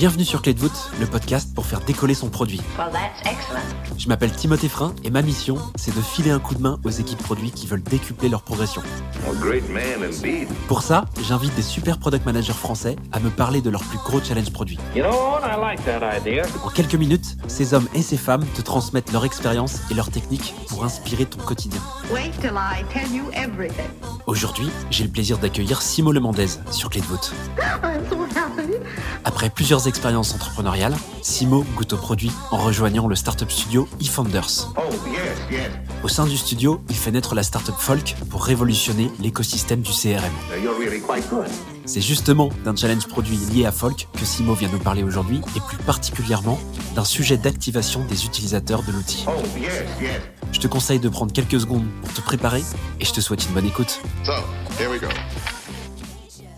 Bienvenue sur Clé de voûte, le podcast pour faire décoller son produit. Well, that's excellent. Je m'appelle Timothée Frein et ma mission, c'est de filer un coup de main aux équipes produits qui veulent décupler leur progression. A great man indeed. Pour ça, j'invite des super product managers français à me parler de leurs plus gros challenges produits. You know what? I like that idea. En quelques minutes, ces hommes et ces femmes te transmettent leur expérience et leurs techniques pour inspirer ton quotidien. Wait till I tell you everything. Aujourd'hui, j'ai le plaisir d'accueillir Simo Le Mendez sur Clé de voûte. Après plusieurs expériences entrepreneuriales, Simo goûte au produit en rejoignant le startup studio eFounders. Au sein du studio, il fait naître la startup Folk pour révolutionner l'écosystème du CRM. C'est justement d'un challenge produit lié à Folk que Simo vient nous parler aujourd'hui et plus particulièrement d'un sujet d'activation des utilisateurs de l'outil. Oh, yes. Je te conseille de prendre quelques secondes pour te préparer et je te souhaite une bonne écoute. So, here we go.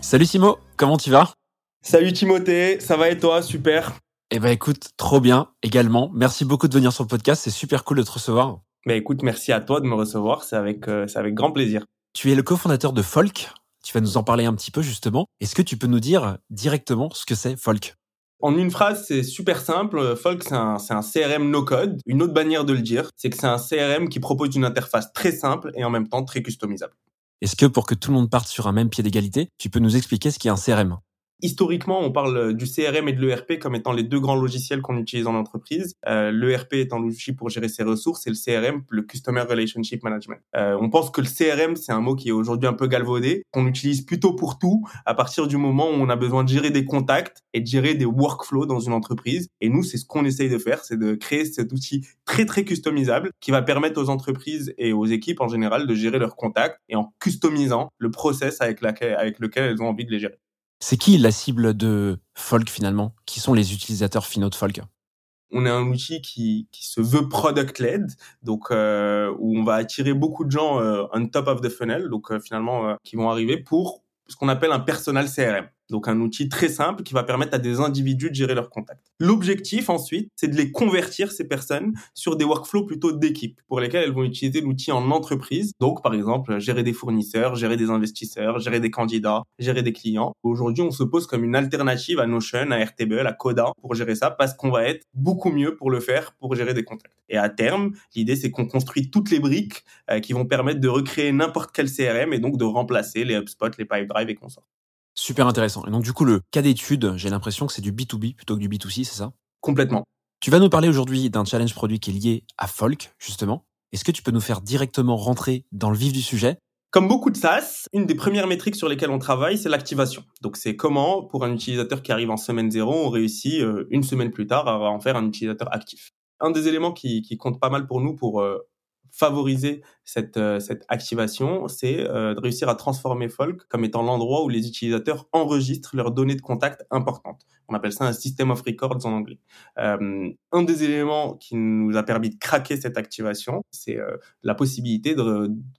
Salut Simo, comment tu vas? Salut Timothée, ça va et toi? Super. Eh ben écoute, trop bien également. Merci beaucoup de venir sur le podcast, c'est super cool de te recevoir. Mais écoute, merci à toi de me recevoir, c'est avec, euh, c'est avec grand plaisir. Tu es le cofondateur de Folk? Tu vas nous en parler un petit peu justement. Est-ce que tu peux nous dire directement ce que c'est Folk? En une phrase, c'est super simple. Folk, c'est un, CRM no-code. Une autre manière de le dire, c'est que c'est un CRM qui propose une interface très simple et en même temps très customisable. Est-ce que pour que tout le monde parte sur un même pied d'égalité, tu peux nous expliquer ce qu'est un CRM Historiquement, on parle du CRM et de l'ERP comme étant les deux grands logiciels qu'on utilise en entreprise. Euh, L'ERP étant l'outil pour gérer ses ressources et le CRM, le Customer Relationship Management. Euh, on pense que le CRM, c'est un mot qui est aujourd'hui un peu galvaudé, qu'on utilise plutôt pour tout à partir du moment où on a besoin de gérer des contacts et de gérer des workflows dans une entreprise. Et nous, c'est ce qu'on essaye de faire, c'est de créer cet outil très très customisable qui va permettre aux entreprises et aux équipes en général de gérer leurs contacts et en customisant le process avec, avec lequel elles ont envie de les gérer. C'est qui la cible de Folk finalement? Qui sont les utilisateurs finaux de Folk? On est un outil qui, qui se veut product led, donc euh, où on va attirer beaucoup de gens euh, on top of the funnel, donc euh, finalement qui vont arriver pour ce qu'on appelle un personal CRM. Donc un outil très simple qui va permettre à des individus de gérer leurs contacts. L'objectif ensuite, c'est de les convertir ces personnes sur des workflows plutôt d'équipe pour lesquels elles vont utiliser l'outil en entreprise. Donc par exemple, gérer des fournisseurs, gérer des investisseurs, gérer des candidats, gérer des clients. Aujourd'hui, on se pose comme une alternative à Notion, à RTBL, à Coda pour gérer ça parce qu'on va être beaucoup mieux pour le faire pour gérer des contacts. Et à terme, l'idée c'est qu'on construit toutes les briques euh, qui vont permettre de recréer n'importe quel CRM et donc de remplacer les HubSpot, les Pipedrive et consorts. Super intéressant. Et donc du coup, le cas d'étude, j'ai l'impression que c'est du B2B plutôt que du B2C, c'est ça? Complètement. Tu vas nous parler aujourd'hui d'un challenge produit qui est lié à Folk, justement. Est-ce que tu peux nous faire directement rentrer dans le vif du sujet? Comme beaucoup de SaaS, une des premières métriques sur lesquelles on travaille, c'est l'activation. Donc c'est comment, pour un utilisateur qui arrive en semaine zéro, on réussit euh, une semaine plus tard à en faire un utilisateur actif. Un des éléments qui, qui compte pas mal pour nous pour euh, favoriser cette, euh, cette activation, c'est euh, de réussir à transformer Folk comme étant l'endroit où les utilisateurs enregistrent leurs données de contact importantes. On appelle ça un system of records en anglais. Euh, un des éléments qui nous a permis de craquer cette activation, c'est euh, la possibilité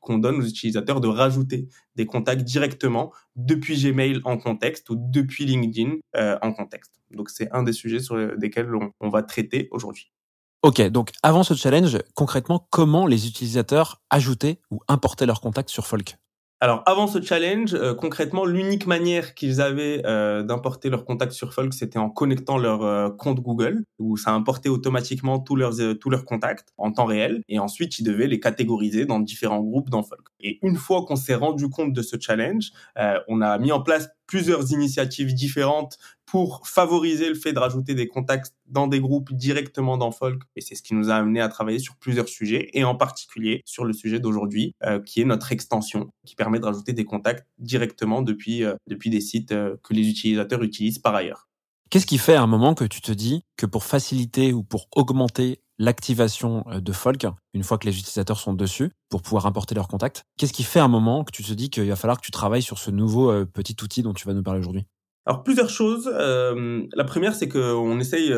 qu'on donne aux utilisateurs de rajouter des contacts directement depuis Gmail en contexte ou depuis LinkedIn euh, en contexte. Donc c'est un des sujets sur lesquels on va traiter aujourd'hui. Ok, donc avant ce challenge, concrètement, comment les utilisateurs ajoutaient ou importaient leurs contacts sur Folk? Alors, avant ce challenge, euh, concrètement, l'unique manière qu'ils avaient euh, d'importer leurs contacts sur Folk, c'était en connectant leur euh, compte Google, où ça importait automatiquement tous leurs tous leurs contacts en temps réel, et ensuite ils devaient les catégoriser dans différents groupes dans Folk. Et une fois qu'on s'est rendu compte de ce challenge, on a mis en place plusieurs initiatives différentes pour favoriser le fait de rajouter des contacts dans des groupes directement dans Folk. Et c'est ce qui nous a amené à travailler sur plusieurs sujets, et en particulier sur le sujet d'aujourd'hui, euh, qui est notre extension, qui permet de rajouter des contacts directement depuis, euh, depuis des sites euh, que les utilisateurs utilisent par ailleurs. Qu'est-ce qui fait à un moment que tu te dis que pour faciliter ou pour augmenter l'activation euh, de Folk, une fois que les utilisateurs sont dessus, pour pouvoir importer leurs contacts, qu'est-ce qui fait à un moment que tu te dis qu'il va falloir que tu travailles sur ce nouveau euh, petit outil dont tu vas nous parler aujourd'hui? Alors plusieurs choses. Euh, la première, c'est qu'on essaye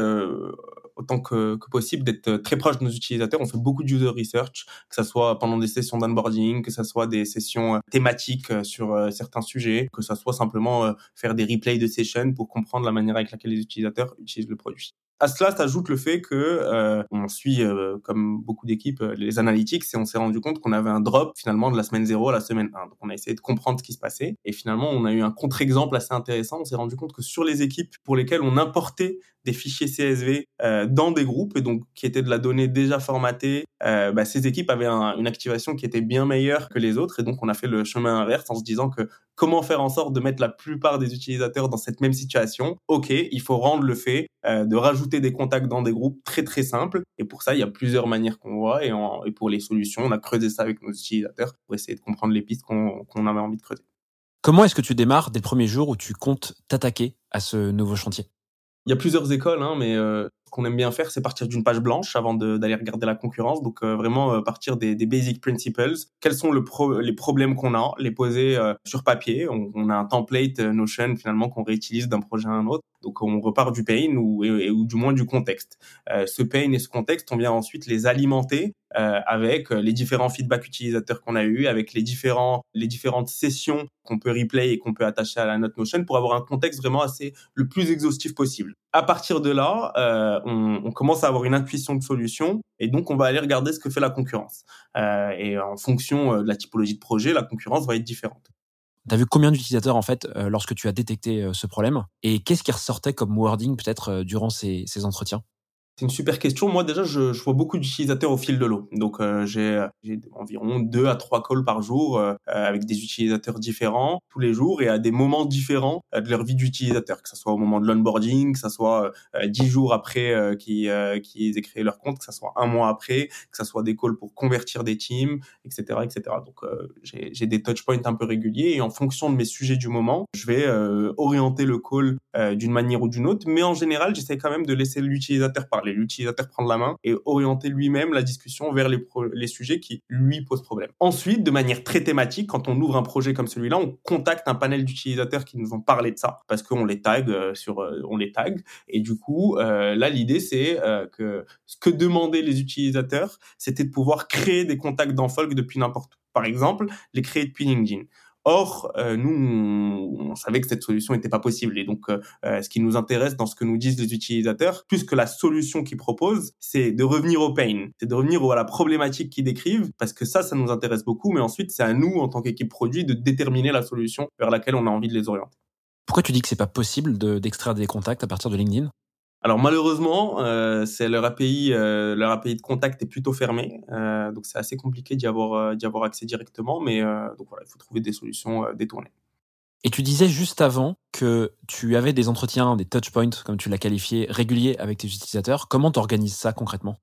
autant que, possible d'être très proche de nos utilisateurs. On fait beaucoup de user research, que ça soit pendant des sessions d'onboarding, que ça soit des sessions euh, thématiques euh, sur euh, certains sujets, que ça soit simplement euh, faire des replays de sessions pour comprendre la manière avec laquelle les utilisateurs utilisent le produit. À cela s'ajoute le fait que euh, on suit, euh, comme beaucoup d'équipes, euh, les analytics et on s'est rendu compte qu'on avait un drop finalement de la semaine 0 à la semaine 1. Donc on a essayé de comprendre ce qui se passait et finalement on a eu un contre-exemple assez intéressant. On s'est rendu compte que sur les équipes pour lesquelles on importait des fichiers CSV euh, dans des groupes et donc qui étaient de la donnée déjà formatée, euh, bah, ces équipes avaient un, une activation qui était bien meilleure que les autres et donc on a fait le chemin inverse en se disant que comment faire en sorte de mettre la plupart des utilisateurs dans cette même situation. Ok, il faut rendre le fait euh, de rajouter des contacts dans des groupes très très simple et pour ça il y a plusieurs manières qu'on voit. Et, en, et, pour les solutions on a creusé ça avec nos utilisateurs pour essayer de comprendre les pistes qu'on qu avait envie de creuser. Comment est-ce que tu démarres dès le premier jour où tu comptes t'attaquer à ce nouveau chantier? Il y a plusieurs écoles, hein, mais euh, qu'on aime bien faire, c'est partir d'une page blanche avant d'aller regarder la concurrence. Donc euh, vraiment euh, partir des, basic principles. Quels sont les problèmes qu'on a, les poser euh, sur papier. On, a un template Notion finalement qu'on réutilise d'un projet à un autre. Donc on repart du pain ou, du moins du contexte. ce pain et ce contexte, on vient ensuite les alimenter avec les différents feedbacks utilisateurs qu'on a eu, avec les les différentes sessions qu'on peut replay et qu'on peut attacher à la note Notion pour avoir un contexte vraiment assez le plus exhaustif possible. À partir de là, euh, on, commence à avoir une intuition de solution et donc on va aller regarder ce que fait la concurrence. Euh, et en fonction de la typologie de projet, la concurrence va être différente. Tu as vu combien d'utilisateurs en fait euh, lorsque tu as détecté euh, ce problème et qu'est-ce qui ressortait comme wording peut-être euh, durant ces entretiens? C'est une super question. Moi, déjà, je, je vois beaucoup d'utilisateurs au fil de l'eau. Donc, euh, j'ai environ deux à trois calls par jour euh, avec des utilisateurs différents tous les jours et à des moments différents euh, de leur vie d'utilisateur, que ce soit au moment de l'onboarding, que ce soit euh, dix jours après euh, qu'ils qu aient créé leur compte, que ce soit un mois après, que ce soit des calls pour convertir des teams, etc., etc. Donc, j'ai des touchpoints un peu réguliers et en fonction de mes sujets du moment, je vais orienter le call d'une manière ou d'une autre. Mais en général, j'essaie quand même de laisser l'utilisateur parler l'utilisateur prendre la main et orienter lui-même la discussion vers les, les sujets qui lui posent problème. Ensuite, de manière très thématique, quand on ouvre un projet comme celui-là, on contacte un panel d'utilisateurs qui nous ont parlé de ça parce qu'on les tag euh, sur, euh, on les tag et du coup, euh, là l'idée c'est que ce que demandaient les utilisateurs, c'était de pouvoir créer des contacts dans Folk depuis n'importe où. Par exemple, les créer depuis LinkedIn. Or, euh, nous, on, on, savait que cette solution n'était pas possible. Et donc, euh, ce qui nous intéresse dans ce que nous disent les utilisateurs, plus que la solution qu'ils proposent, c'est de revenir au pain, c'est de revenir à la problématique qu'ils décrivent, parce que ça, ça nous intéresse beaucoup. Mais ensuite, c'est à nous, en tant qu'équipe produit, de déterminer la solution vers laquelle on a envie de les orienter. Pourquoi tu dis que c'est pas possible d'extraire de, des contacts à partir de LinkedIn? Alors malheureusement, euh, c'est leur API, euh, leur API de contact est plutôt fermé, euh, donc c'est assez compliqué d'y avoir, accès directement, mais donc il faut trouver des solutions détournées. Et tu disais juste avant que tu avais des entretiens, des touchpoints, comme tu l'as qualifié, réguliers avec tes utilisateurs. Comment tu organises ça concrètement?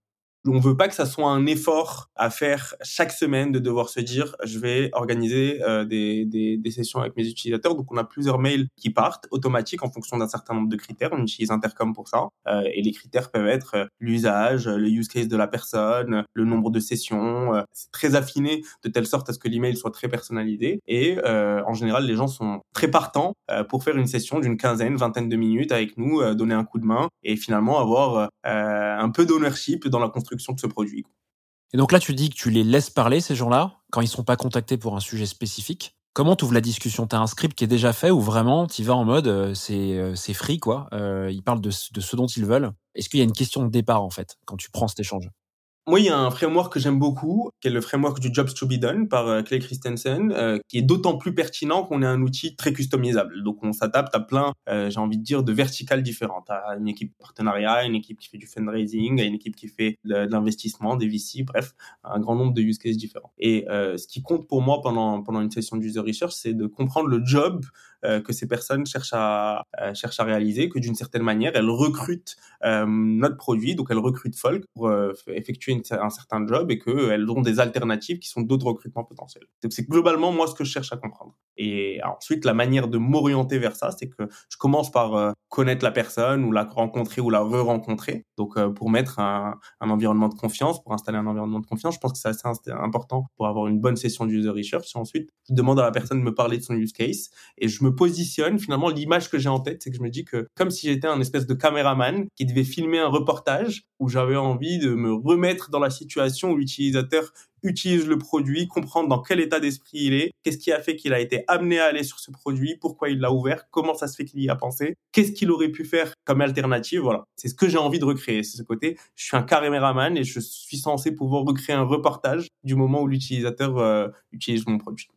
On veut pas que ça soit un effort à faire chaque semaine de devoir se dire je vais organiser euh, des, des, des, sessions avec mes utilisateurs. Donc on a plusieurs mails qui partent automatiques en fonction d'un certain nombre de critères. On utilise Intercom pour ça. Euh, et les critères peuvent être euh, l'usage, le use case de la personne, le nombre de sessions. Euh, c'est très affiné de telle sorte à ce que l'email soit très personnalisé. Et euh, en général, les gens sont très partants pour faire une session d'une quinzaine, vingtaine de minutes avec nous, donner un coup de main et finalement avoir un peu d'ownership dans la construction de ce produit. Et donc là, tu dis que tu les laisses parler, ces gens-là, quand ils ne sont pas contactés pour un sujet spécifique. Comment tu ouvres la discussion? Tu as un script qui est déjà fait ou vraiment tu vas en mode euh, c'est euh, free, quoi euh, Ils parlent de, de ce dont ils veulent. Est-ce qu'il y a une question de départ, en fait, quand tu prends cet échange? Moi, il y a un framework que j'aime beaucoup, qui est le framework du Jobs to be Done par euh, Clay Christensen, euh, qui est d'autant plus pertinent qu'on est un outil très customisable. Donc, on s'adapte à plein, euh, j'ai envie de dire, de verticales différentes. À une équipe partenariat, une équipe qui fait du fundraising, à une équipe qui fait de, l'investissement, des VC, bref, un grand nombre de use cases différents. Et euh, ce qui compte pour moi pendant pendant une session d'user research, c'est de comprendre le job euh, que ces personnes cherchent à euh, cherchent à réaliser, que d'une certaine manière, elles recrutent euh, notre produit, donc elles recrutent Folk pour effectuer un certain job et qu'elles ont des alternatives qui sont d'autres recrutements potentiels. C'est globalement moi ce que je cherche à comprendre. Et ensuite, la manière de m'orienter vers ça, c'est que je commence par connaître la personne ou la rencontrer ou la re-rencontrer. Donc, pour mettre un, un, environnement de confiance, pour installer un environnement de confiance, je pense que c'est assez important pour avoir une bonne session d'user research. Et ensuite, je demande à la personne de me parler de son use case et je me positionne, finalement, l'image que j'ai en tête, c'est que je me dis que comme si j'étais un espèce de caméraman qui devait filmer un reportage où j'avais envie de me remettre dans la situation où l'utilisateur utilise le produit, comprendre dans quel état d'esprit il est, qu'est-ce qui a fait qu'il a été amené à aller sur ce produit, pourquoi il l'a ouvert, comment ça se fait qu'il y a pensé, qu'est-ce qu'il aurait pu faire comme alternative, voilà. C'est ce que j'ai envie de recréer, c'est ce côté, je suis un caméraman et je suis censé pouvoir recréer un reportage du moment où l'utilisateur euh, utilise mon produit.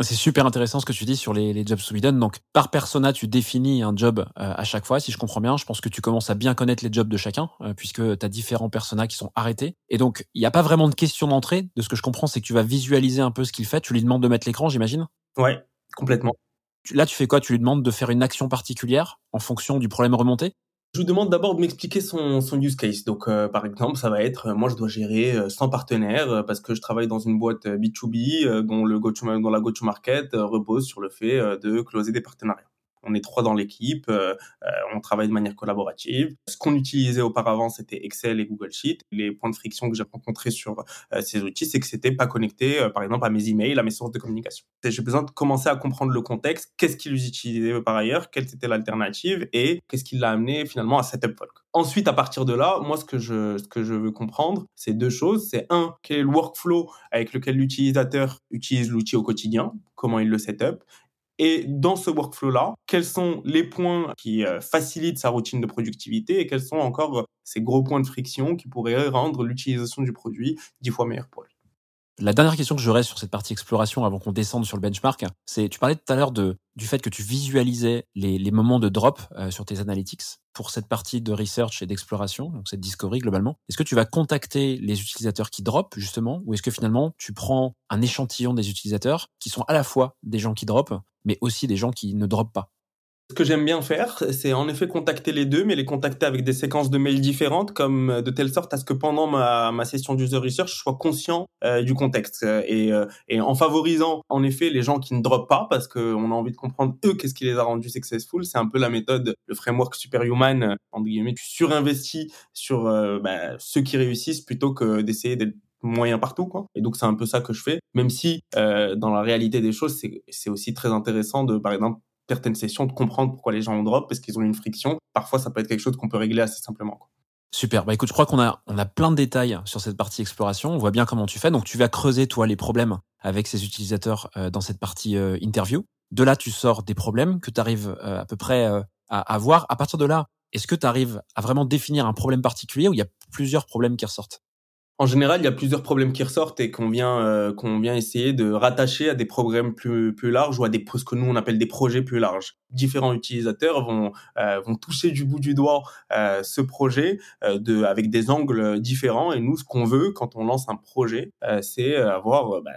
C'est super intéressant ce que tu dis sur les, les jobs Sweden. Donc, par persona, tu définis un job euh, à chaque fois, si je comprends bien. Je pense que tu commences à bien connaître les jobs de chacun, euh, puisque tu as différents personas qui sont arrêtés. Et donc, il n'y a pas vraiment de question d'entrée. De ce que je comprends, c'est que tu vas visualiser un peu ce qu'il fait. Tu lui demandes de mettre l'écran, j'imagine? Ouais, complètement. Là, tu fais quoi? Tu lui demandes de faire une action particulière en fonction du problème remonté? Je vous demande d'abord de m'expliquer son, use case. Donc, euh, par exemple, ça va être, euh, moi, je dois gérer 100 euh, partenaires parce que je travaille dans une boîte B2B dont, le go dont la go-to-market repose sur le fait de closer des partenariats. On est trois dans l'équipe, euh, euh, on travaille de manière collaborative. Ce qu'on utilisait auparavant, c'était Excel et Google Sheet. Les points de friction que j'ai rencontrés sur euh, ces outils, c'est que c'était pas connecté, par exemple, à mes emails, à mes sources de communication. J'ai besoin de commencer à comprendre le contexte, qu'est-ce qu'ils utilisaient par ailleurs, quelle était l'alternative et qu'est-ce qui l'a amené finalement à Setup Folk. Ensuite, à partir de là, moi, ce que je, ce que je veux comprendre, c'est deux choses. C'est un, quel est le workflow avec lequel l'utilisateur utilise l'outil au quotidien, comment il le setup, et dans ce workflow-là, quels sont les points qui euh, facilitent sa routine de productivité et quels sont encore ces gros points de friction qui pourraient rendre l'utilisation du produit dix fois meilleure pour lui? La dernière question que j'aurais sur cette partie exploration avant qu'on descende sur le benchmark, c'est tu parlais tout à l'heure de du fait que tu visualisais les, les moments de drop euh, sur tes analytics pour cette partie de research et d'exploration, donc cette discovery globalement. Est-ce que tu vas contacter les utilisateurs qui drop justement, ou est-ce que finalement tu prends un échantillon des utilisateurs qui sont à la fois des gens qui drop, mais aussi des gens qui ne drop pas? Ce que j'aime bien faire, c'est en effet contacter les deux, mais les contacter avec des séquences de mails différentes, comme euh, de telle sorte à ce que pendant ma, ma session d'user research, je sois conscient euh, du contexte et, euh, et en favorisant en effet les gens qui ne dropent pas, parce qu'on a envie de comprendre eux qu'est-ce qui les a rendus successful. C'est un peu la méthode, le framework superhuman, entre guillemets, tu surinvestis sur bah, ceux qui réussissent plutôt que d'essayer d'être moyen partout quoi et donc c'est un peu ça que je fais même si euh, dans la réalité des choses c'est aussi très intéressant de par exemple certaines sessions de comprendre pourquoi les gens ont drop parce qu'ils ont une friction. Parfois, ça peut être quelque chose qu'on peut régler assez simplement. Super. Bah écoute, je crois qu'on a on a plein de détails sur cette partie exploration. On voit bien comment tu fais. Donc tu vas creuser toi les problèmes avec ces utilisateurs euh, dans cette partie euh, interview. De là, tu sors des problèmes que tu arrives euh, à peu près à, à voir. À partir de là, est-ce que tu arrives à vraiment définir un problème particulier ou il y a plusieurs problèmes qui ressortent? En général, il y a plusieurs problèmes qui ressortent et qu'on vient euh, qu'on vient essayer de rattacher à des problèmes plus plus larges ou à des ce que nous on appelle des projets plus larges. Différents utilisateurs vont euh, vont toucher du bout du doigt euh, ce projet de avec des angles différents et nous ce qu'on veut quand on lance un projet, c'est avoir bah,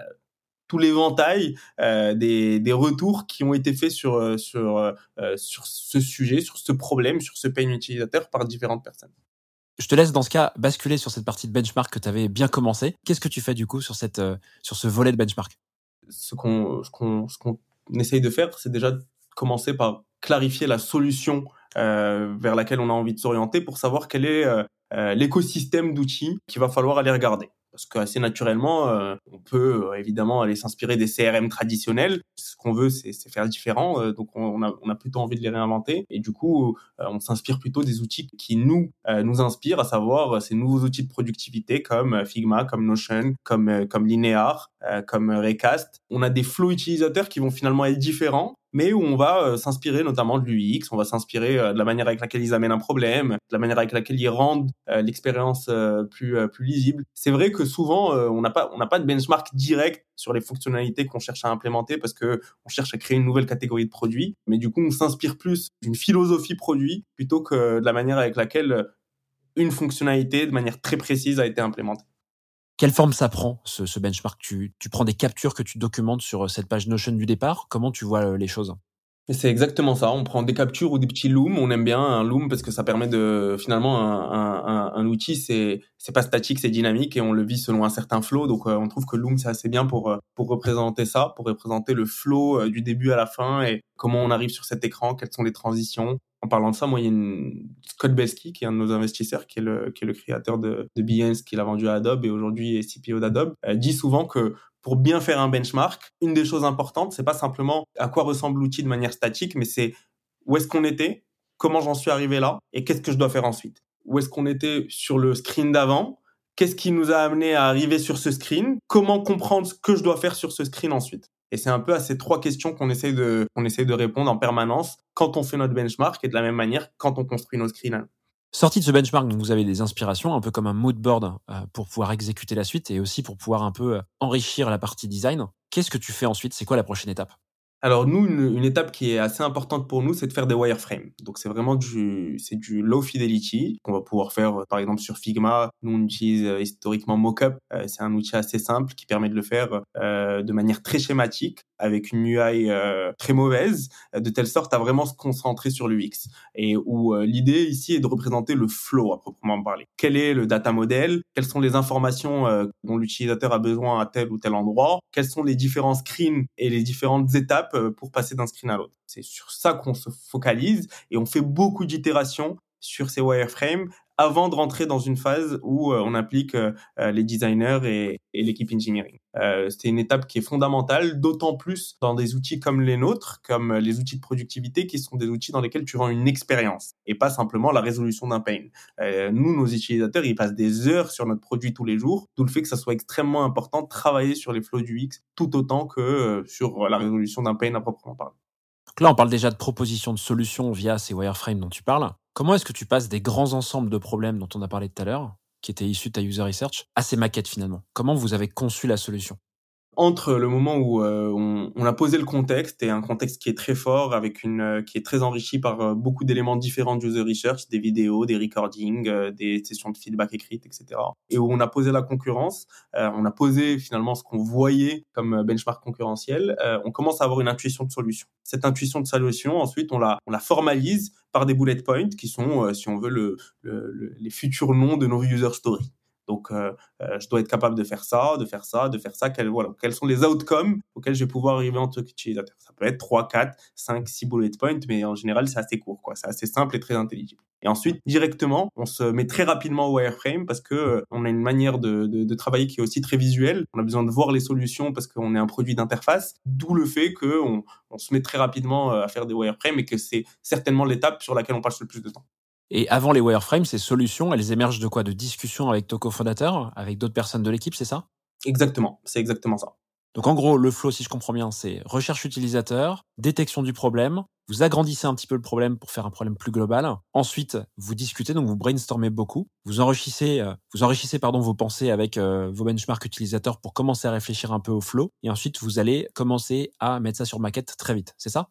tout l'éventail des, des retours qui ont été faits sur sur sur ce sujet, sur ce problème, sur ce pain utilisateur par différentes personnes. Je te laisse dans ce cas basculer sur cette partie de benchmark que tu avais bien commencé. Qu'est-ce que tu fais du coup sur, euh, ce volet de benchmark? Ce qu'on essaye de faire, c'est déjà commencer par clarifier la solution euh, vers laquelle on a envie de s'orienter pour savoir quel est euh l'écosystème d'outils qu'il va falloir aller regarder parce que assez naturellement, euh, on peut euh, évidemment aller s'inspirer des CRM traditionnels. Ce qu'on veut, c'est faire différent, euh, donc on a, on a plutôt envie de les réinventer. Et du coup, on s'inspire plutôt des outils qui nous nous inspirent, à savoir ces nouveaux outils de productivité comme Figma, comme Notion, comme comme Linear, comme Recast. On a des flows utilisateurs qui vont finalement être différents, mais où on va euh, s'inspirer notamment de l'UX, on va s'inspirer euh, de la manière avec laquelle ils amènent un problème, de la manière avec laquelle ils rendent euh, l'expérience plus plus lisible. C'est vrai que souvent on n'a pas on n'a pas de benchmark direct sur les fonctionnalités qu'on cherche à implémenter parce que on cherche à créer une nouvelle catégorie de produits, mais du coup on s'inspire plus d'une philosophie produit plutôt que de la manière avec laquelle une fonctionnalité de manière très précise a été implémentée. Quelle forme ça prend, ce, benchmark? Tu, tu prends des captures que tu documentes sur euh, cette page Notion du départ? Comment tu vois euh, les choses? C'est exactement ça. On prend des captures ou des petits looms. On aime bien un loom parce que ça permet de finalement un, un, un outil. C'est c'est pas statique, c'est dynamique et on le vit selon un certain flow. Donc euh, on trouve que loom c'est assez bien pour pour représenter ça, pour représenter le flow du début à la fin et comment on arrive sur cet écran, quelles sont les transitions, en parlant de ça, moi, il y a une... Scott Belsky, qui est un de nos investisseurs, qui est le, qui est le créateur de, de Behance, qui l'a vendu à Adobe et aujourd'hui est CPO d'Adobe, dit souvent que pour bien faire un benchmark, une des choses importantes, c'est pas simplement à quoi ressemble l'outil de manière statique, mais c'est où est-ce qu'on était, comment j'en suis arrivé là, et qu'est-ce que je dois faire ensuite. Où est-ce qu'on était sur le screen d'avant, qu'est-ce qui nous a amené à arriver sur ce screen, comment comprendre ce que je dois faire sur ce screen ensuite. Et c'est un peu à ces trois questions qu'on essaie de, qu'on essaie de répondre en permanence quand on fait notre benchmark et de la même manière quand on construit nos screens. Sorti de ce benchmark, vous avez des inspirations, un peu comme un mood board euh, pour pouvoir exécuter la suite et aussi pour pouvoir un peu euh, enrichir la partie design. Qu'est-ce que tu fais ensuite? C'est quoi la prochaine étape? Alors nous, une, une, étape qui est assez importante pour nous, c'est de faire des wireframes. Donc c'est vraiment du, c'est du low fidelity qu'on va pouvoir faire, par exemple sur Figma. Nous on utilise euh, historiquement Mockup. Euh, c'est un outil assez simple qui permet de le faire euh, de manière très schématique avec une UI euh, très mauvaise, de telle sorte à vraiment se concentrer sur l'UX. Et où euh, l'idée ici est de représenter le flow à proprement parler. Quel est le data model? Quelles sont les informations euh, dont l'utilisateur a besoin à tel ou tel endroit? Quels sont les différents screens et les différentes étapes pour passer d'un screen à l'autre C'est sur ça qu'on se focalise et on fait beaucoup d'itérations sur ces wireframes avant de rentrer dans une phase où euh, on implique euh, euh, les designers et l'équipe engineering. Euh, c'est une étape qui est fondamentale, d'autant plus dans des outils comme les nôtres, comme les outils de productivité, qui sont des outils dans lesquels tu vends une expérience et pas simplement la résolution d'un pain. Euh, nous, nos utilisateurs, ils passent des heures sur notre produit tous les jours, d'où le fait que ça soit extrêmement important de travailler sur les flows du X tout autant que sur la résolution d'un pain à proprement parler. Donc là, on parle déjà de propositions de solutions via ces wireframes dont tu parles. Comment est-ce que tu passes des grands ensembles de problèmes dont on a parlé tout à l'heure, qui étaient issus de ta user research, à ces maquettes finalement. Comment vous avez conçu la solution? Entre le moment où euh, on, a posé le contexte et un contexte qui est très fort avec une euh, qui est très enrichi par euh, beaucoup d'éléments différents de user research, des vidéos, des recordings, des sessions de feedback écrites, etc. Et où on a posé la concurrence, on a posé finalement ce qu'on voyait comme benchmark concurrentiel. on commence à avoir une intuition de solution. Cette intuition de solution, ensuite, on la formalise par des bullet points qui sont, si on veut, le, le, le, les futurs noms de nos user stories. Donc, euh, euh, je dois être capable de faire ça, de faire ça, de faire ça. Quels, voilà, quels sont les outcomes auxquels je vais pouvoir arriver en tant qu'utilisateur? Ça peut être 3, 4, 5, 6 bullet points, mais en général, c'est assez court. quoi. C'est assez simple et très intelligible. Et ensuite, directement, on se met très rapidement au wireframe parce que euh, on a une manière de, de, travailler qui est aussi très visuelle. On a besoin de voir les solutions parce qu'on est un produit d'interface. D'où le fait qu'on on se met très rapidement à faire des wireframes et que c'est certainement l'étape sur laquelle on passe le plus de temps. Et avant les wireframes, ces solutions, elles émergent de quoi? De discussions avec ton cofondateur, avec d'autres personnes de l'équipe, c'est ça? Exactement, c'est exactement ça. Donc en gros, le flow, si je comprends bien, c'est recherche utilisateur, détection du problème, vous agrandissez un petit peu le problème pour faire un problème plus global. Ensuite, vous discutez, donc vous brainstormez beaucoup, vous enrichissez, euh, vous enrichissez pardon vos pensées avec euh, vos benchmarks utilisateurs pour commencer à réfléchir un peu au flow, et ensuite vous allez commencer à mettre ça sur maquette très vite. C'est ça?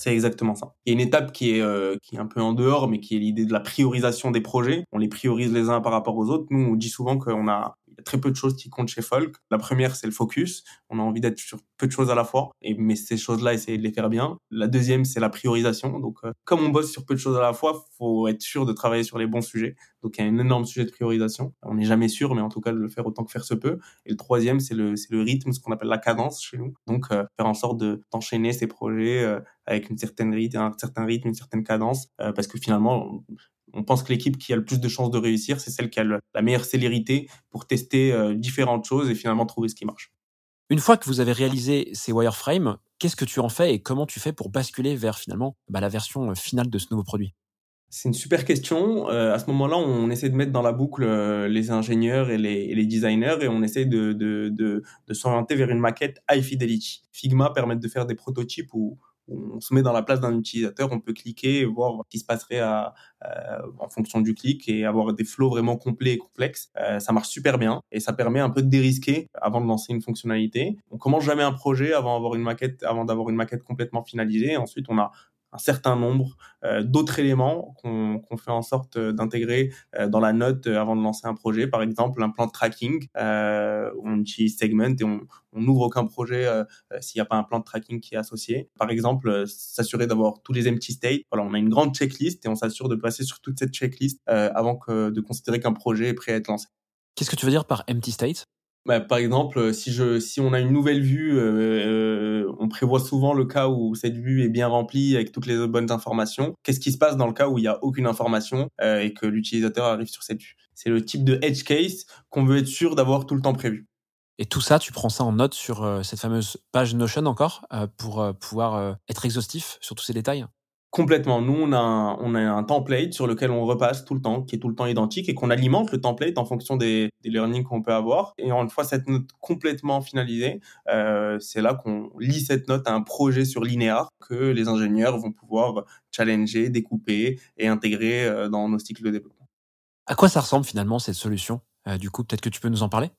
C'est exactement ça. Il y a une étape qui est, euh, qui est un peu en dehors, mais qui est l'idée de la priorisation des projets. On les priorise les uns par rapport aux autres. Nous, on dit souvent qu'on a très peu de choses qui comptent chez Folk. La première, c'est le focus. On a envie d'être sur peu de choses à la fois, et, mais ces choses-là, essayer de les faire bien. La deuxième, c'est la priorisation. Donc, euh, comme on bosse sur peu de choses à la fois, faut être sûr de travailler sur les bons sujets. Donc, il y a un énorme sujet de priorisation. On n'est jamais sûr, mais en tout cas, de le faire autant que faire se peut. Et le troisième, c'est le, c'est le rythme, ce qu'on appelle la cadence chez nous. Donc, euh, faire en sorte de d'enchaîner ces projets euh, avec une certaine rythme, un certain rythme, une certaine cadence, parce que finalement, on pense que l'équipe qui a le plus de chances de réussir, c'est celle qui a le, la meilleure célérité pour tester euh, différentes choses et finalement trouver ce qui marche. Une fois que vous avez réalisé ces wireframes, qu'est-ce que tu en fais et comment tu fais pour basculer vers finalement bah, la version finale de ce nouveau produit? C'est une super question. Euh, à ce moment-là, on essaie de mettre dans la boucle euh, les ingénieurs et les, et les, designers et on essaie de, de, de, de s'orienter vers une maquette high fidelity. Figma permet de faire des prototypes où, on se met dans la place d'un utilisateur, on peut cliquer et voir ce qui se passerait à, euh, en fonction du clic et avoir des flows vraiment complets et complexes. Euh, ça marche super bien et ça permet un peu de dérisquer avant de lancer une fonctionnalité. On commence jamais un projet avant d'avoir une maquette, avant d'avoir une maquette complètement finalisée. Ensuite, on a un certain nombre euh, d'autres éléments qu'on qu fait en sorte d'intégrer euh, dans la note avant de lancer un projet. Par exemple, un plan de tracking. Euh, on utilise Segment et on n'ouvre aucun projet euh, s'il n'y a pas un plan de tracking qui est associé. Par exemple, s'assurer d'avoir tous les empty states. Voilà, on a une grande checklist et on s'assure de passer sur toute cette checklist avant de considérer qu'un projet est prêt à être lancé. Qu'est-ce que tu veux dire par empty state bah, par exemple, si je si on a une nouvelle vue, euh, on prévoit souvent le cas où cette vue est bien remplie avec toutes les bonnes informations. Qu'est-ce qui se passe dans le cas où il y a aucune information euh, et que l'utilisateur arrive sur cette vue? C'est le type de edge case qu'on veut être sûr d'avoir tout le temps prévu. Et tout ça, tu prends ça en note sur euh, cette fameuse page Notion encore euh, pour euh, pouvoir euh, être exhaustif sur tous ces détails? Complètement. Nous, on a, un, on a un template sur lequel on repasse tout le temps, qui est tout le temps identique et qu'on alimente le template en fonction des, des learnings qu'on peut avoir. Et une fois cette note complètement finalisée, euh, c'est là qu'on lit cette note à un projet sur Linear que les ingénieurs vont pouvoir challenger, découper et intégrer euh, dans nos cycles de développement. À quoi ça ressemble finalement cette solution? Euh, Du coup, peut-être que tu peux nous en parler?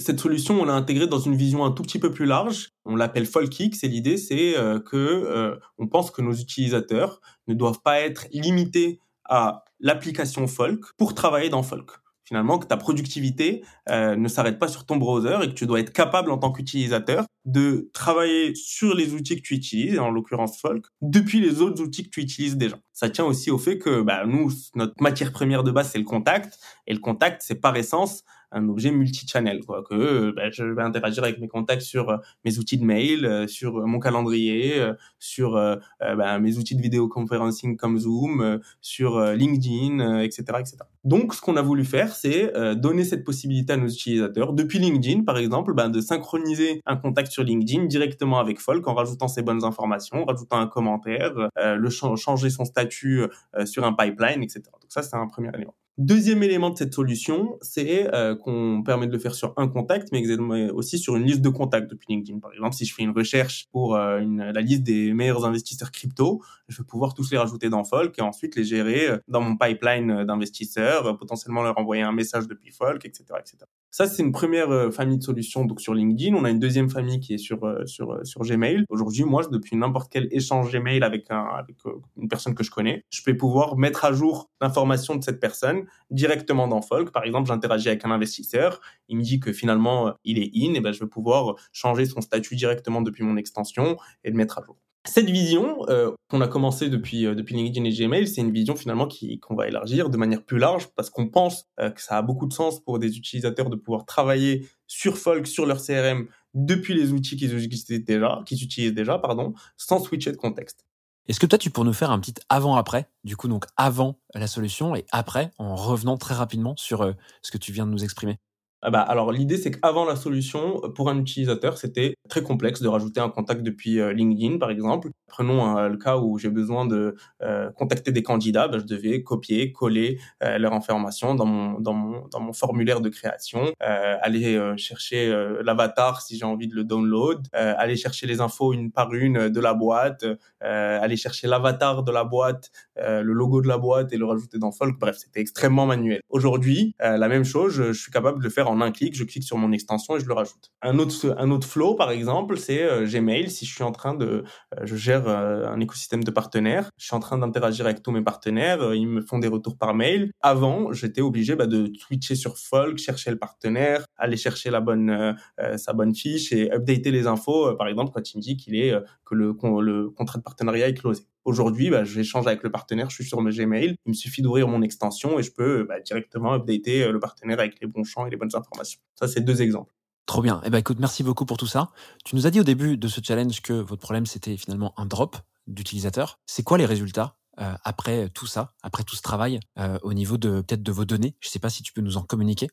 Cette solution, on l'a intégrée dans une vision un tout petit peu plus large. On l'appelle Folkix et l'idée, c'est euh, que euh, on pense que nos utilisateurs ne doivent pas être limités à l'application Folk pour travailler dans Folk. Finalement, que ta productivité euh, ne s'arrête pas sur ton browser et que tu dois être capable en tant qu'utilisateur de travailler sur les outils que tu utilises, en l'occurrence Folk, depuis les autres outils que tu utilises déjà. Ça tient aussi au fait que bah, nous, notre matière première de base, c'est le contact, et le contact, c'est par essence un objet multi-channel, quoi. Que bah, je vais interagir avec mes contacts sur euh, mes outils de mail, euh, sur mon calendrier, sur bah, mes outils de vidéoconferencing comme Zoom, sur LinkedIn, etc., etc. Donc, ce qu'on a voulu faire, c'est donner cette possibilité à nos utilisateurs, depuis LinkedIn, par exemple, bah, de synchroniser un contact sur LinkedIn directement avec Folk en rajoutant ses bonnes informations, en rajoutant un commentaire, euh, le ch- changer son statut euh, sur un pipeline, etc. Donc ça, c'est un premier élément. Deuxième élément de cette solution, c'est euh, qu'on permet de le faire sur un contact, mais aussi sur une liste de contacts depuis LinkedIn. Par exemple, si je fais une recherche pour euh, la liste des meilleurs investisseurs crypto, je vais pouvoir tous les rajouter dans Folk et ensuite les gérer euh, dans mon pipeline d'investisseurs, potentiellement leur envoyer un message depuis Folk, etc., etc. Ça, c'est une première euh, famille de solutions donc sur LinkedIn. On a une deuxième famille qui est sur euh, sur euh, sur Gmail. Aujourd'hui, moi, depuis n'importe quel échange Gmail avec un avec une personne que je connais, je vais pouvoir mettre à jour l'information de cette personne directement dans Folk. Par exemple, j'interagis avec un investisseur, il me dit que finalement il est in, et ben je vais pouvoir changer son statut directement depuis mon extension et le mettre à jour. Cette vision euh, qu'on a commencé depuis euh, depuis LinkedIn et Gmail, c'est une vision finalement qui qu'on va élargir de manière plus large parce qu'on pense euh, que ça a beaucoup de sens pour des utilisateurs de pouvoir travailler sur Folk, sur leur CRM depuis les outils qu'ils utilisent déjà, qu'ils utilisent déjà, pardon, sans switcher de contexte. Est-ce que toi, tu pourrais nous faire un petit avant-après Du coup, donc avant la solution et après, en revenant très rapidement sur euh, ce que tu viens de nous exprimer? Ah bah, alors l'idée c'est qu'avant la solution, pour un utilisateur, c'était très complexe de rajouter un contact depuis euh, LinkedIn par exemple. Prenons euh, le cas où j'ai besoin de euh, contacter des candidats, bah, je devais copier, coller euh, leur information dans mon dans mon dans mon formulaire de création, euh, aller euh, chercher euh, l'avatar si j'ai envie de le download, euh, aller chercher les infos une par une de la boîte, euh, aller chercher l'avatar de la boîte, euh, le logo de la boîte et le rajouter dans Folk. Bref, c'était extrêmement manuel. Aujourd'hui, euh, la même chose, je, suis capable de le faire un clic. Je clique sur mon extension et je le rajoute. Un autre un autre flow par exemple, c'est euh, Gmail. Si je suis en train de, euh, je gère euh, un écosystème de partenaires, je suis en train d'interagir avec tous mes partenaires, ils me font des retours par mail. Avant, j'étais obligé bah, de switcher sur Folk, chercher le partenaire, aller chercher la bonne sa bonne fiche et updater les infos. par exemple, quand il me dit qu'il est que le contrat de partenariat est closé. Aujourd'hui, bah, j'échange avec le partenaire, je suis sur mes Gmail, il me suffit d'ouvrir mon extension et je peux bah, directement updater euh, le partenaire avec les bons champs et les bonnes informations. Ça, c'est deux exemples. Trop bien. Eh ben, écoute, merci beaucoup pour tout ça. Tu nous as dit au début de ce challenge que votre problème, c'était finalement un drop d'utilisateurs. C'est quoi les résultats euh, après tout ça, après tout ce travail, euh, au niveau de peut-être de vos données? Je sais pas si tu peux nous en communiquer.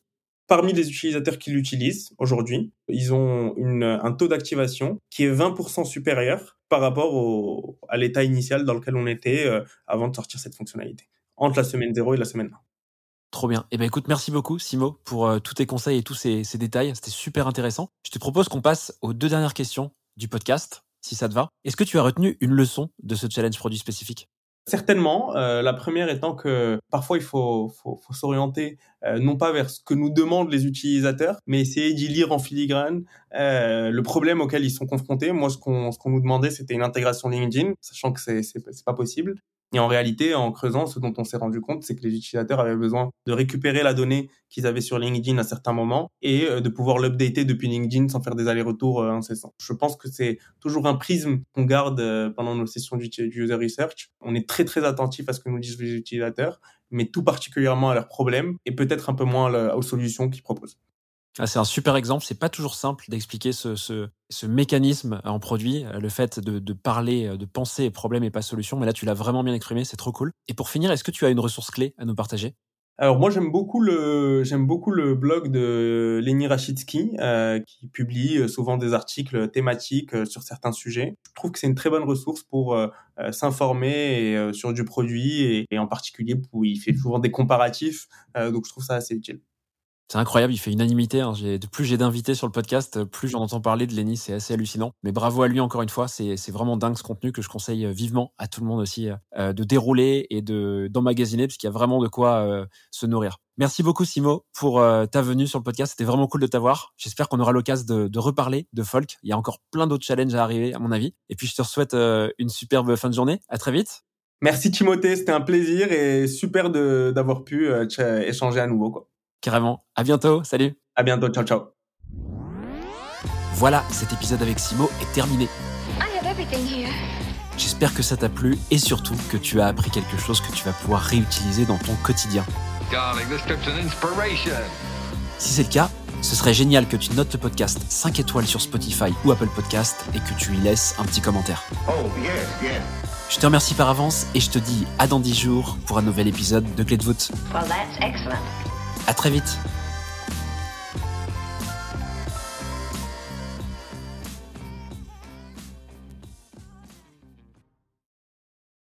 Parmi les utilisateurs qui l'utilisent aujourd'hui, ils ont un taux d'activation qui est 20% supérieur par rapport à l'état initial dans lequel on était euh, avant de sortir cette fonctionnalité, entre la semaine 0 et la semaine 1. Trop bien. Eh ben écoute, merci beaucoup Simo pour euh, tous tes conseils et tous ces détails. C'était super intéressant. Je te propose qu'on passe aux deux dernières questions du podcast, si ça te va. Est-ce que tu as retenu une leçon de ce challenge produit spécifique? Certainement. Euh, la première étant que parfois il faut, faut, faut s'orienter euh, non pas vers ce que nous demandent les utilisateurs, mais essayer d'y lire en filigrane euh, le problème auquel ils sont confrontés. Moi, ce qu'on nous demandait, c'était une intégration LinkedIn, sachant que c'est pas possible. Et en réalité, en creusant, ce dont on s'est rendu compte, c'est que les utilisateurs avaient besoin de récupérer la donnée qu'ils avaient sur LinkedIn à certains moments et euh, de pouvoir l'updater depuis LinkedIn sans faire des allers-retours euh, incessants. Je pense que c'est toujours un prisme qu'on garde euh, pendant nos sessions du user research. On est très très attentif à ce que nous disent les utilisateurs, mais tout particulièrement à leurs problèmes et peut-être un peu moins aux solutions qu'ils proposent. Ah, c'est un super exemple. C'est pas toujours simple d'expliquer ce, ce, ce mécanisme en produit, euh, le fait de, de parler, euh, de penser problème et pas solution. Mais là, tu l'as vraiment bien exprimé. C'est trop cool. Et pour finir, est-ce que tu as une ressource clé à nous partager? Alors moi j'aime beaucoup le beaucoup le blog de Lenny Rachitsky euh, qui publie souvent des articles thématiques sur certains sujets. Je trouve que c'est une très bonne ressource pour s'informer sur du produit et, et, en particulier où il fait souvent des comparatifs. donc je trouve ça assez utile. C'est incroyable, il fait unanimité. Hein. Plus j'ai d'invités sur le podcast, plus j'en entends parler de Lenny, c'est assez hallucinant. Mais bravo à lui encore une fois, c'est vraiment dingue ce contenu que je conseille vivement à tout le monde aussi euh, de dérouler et de d'emmagasiner, parce qu'il y a vraiment de quoi euh, se nourrir. Merci beaucoup Simo pour euh, ta venue sur le podcast, c'était vraiment cool de t'avoir. J'espère qu'on aura l'occasion de, reparler de folk. Il y a encore plein d'autres challenges à arriver à mon avis. Et puis je te souhaite euh, une superbe fin de journée. À très vite. Merci Timothée, c'était un plaisir et super d'avoir pu euh, échanger à nouveau. Quoi. Carrément. À bientôt. Salut. À bientôt. Ciao, ciao. Voilà, cet épisode avec Simo est terminé. J'espère que ça t'a plu et surtout que tu as appris quelque chose que tu vas pouvoir réutiliser dans ton quotidien. Si c'est le cas, ce serait génial que tu notes le podcast 5 étoiles sur Spotify ou Apple Podcast et que tu y laisses un petit commentaire. Oh, yes, yes. Je te remercie par avance et je te dis à dans 10 jours pour un nouvel épisode de Clé de voûte. Well, that's excellent. À très vite.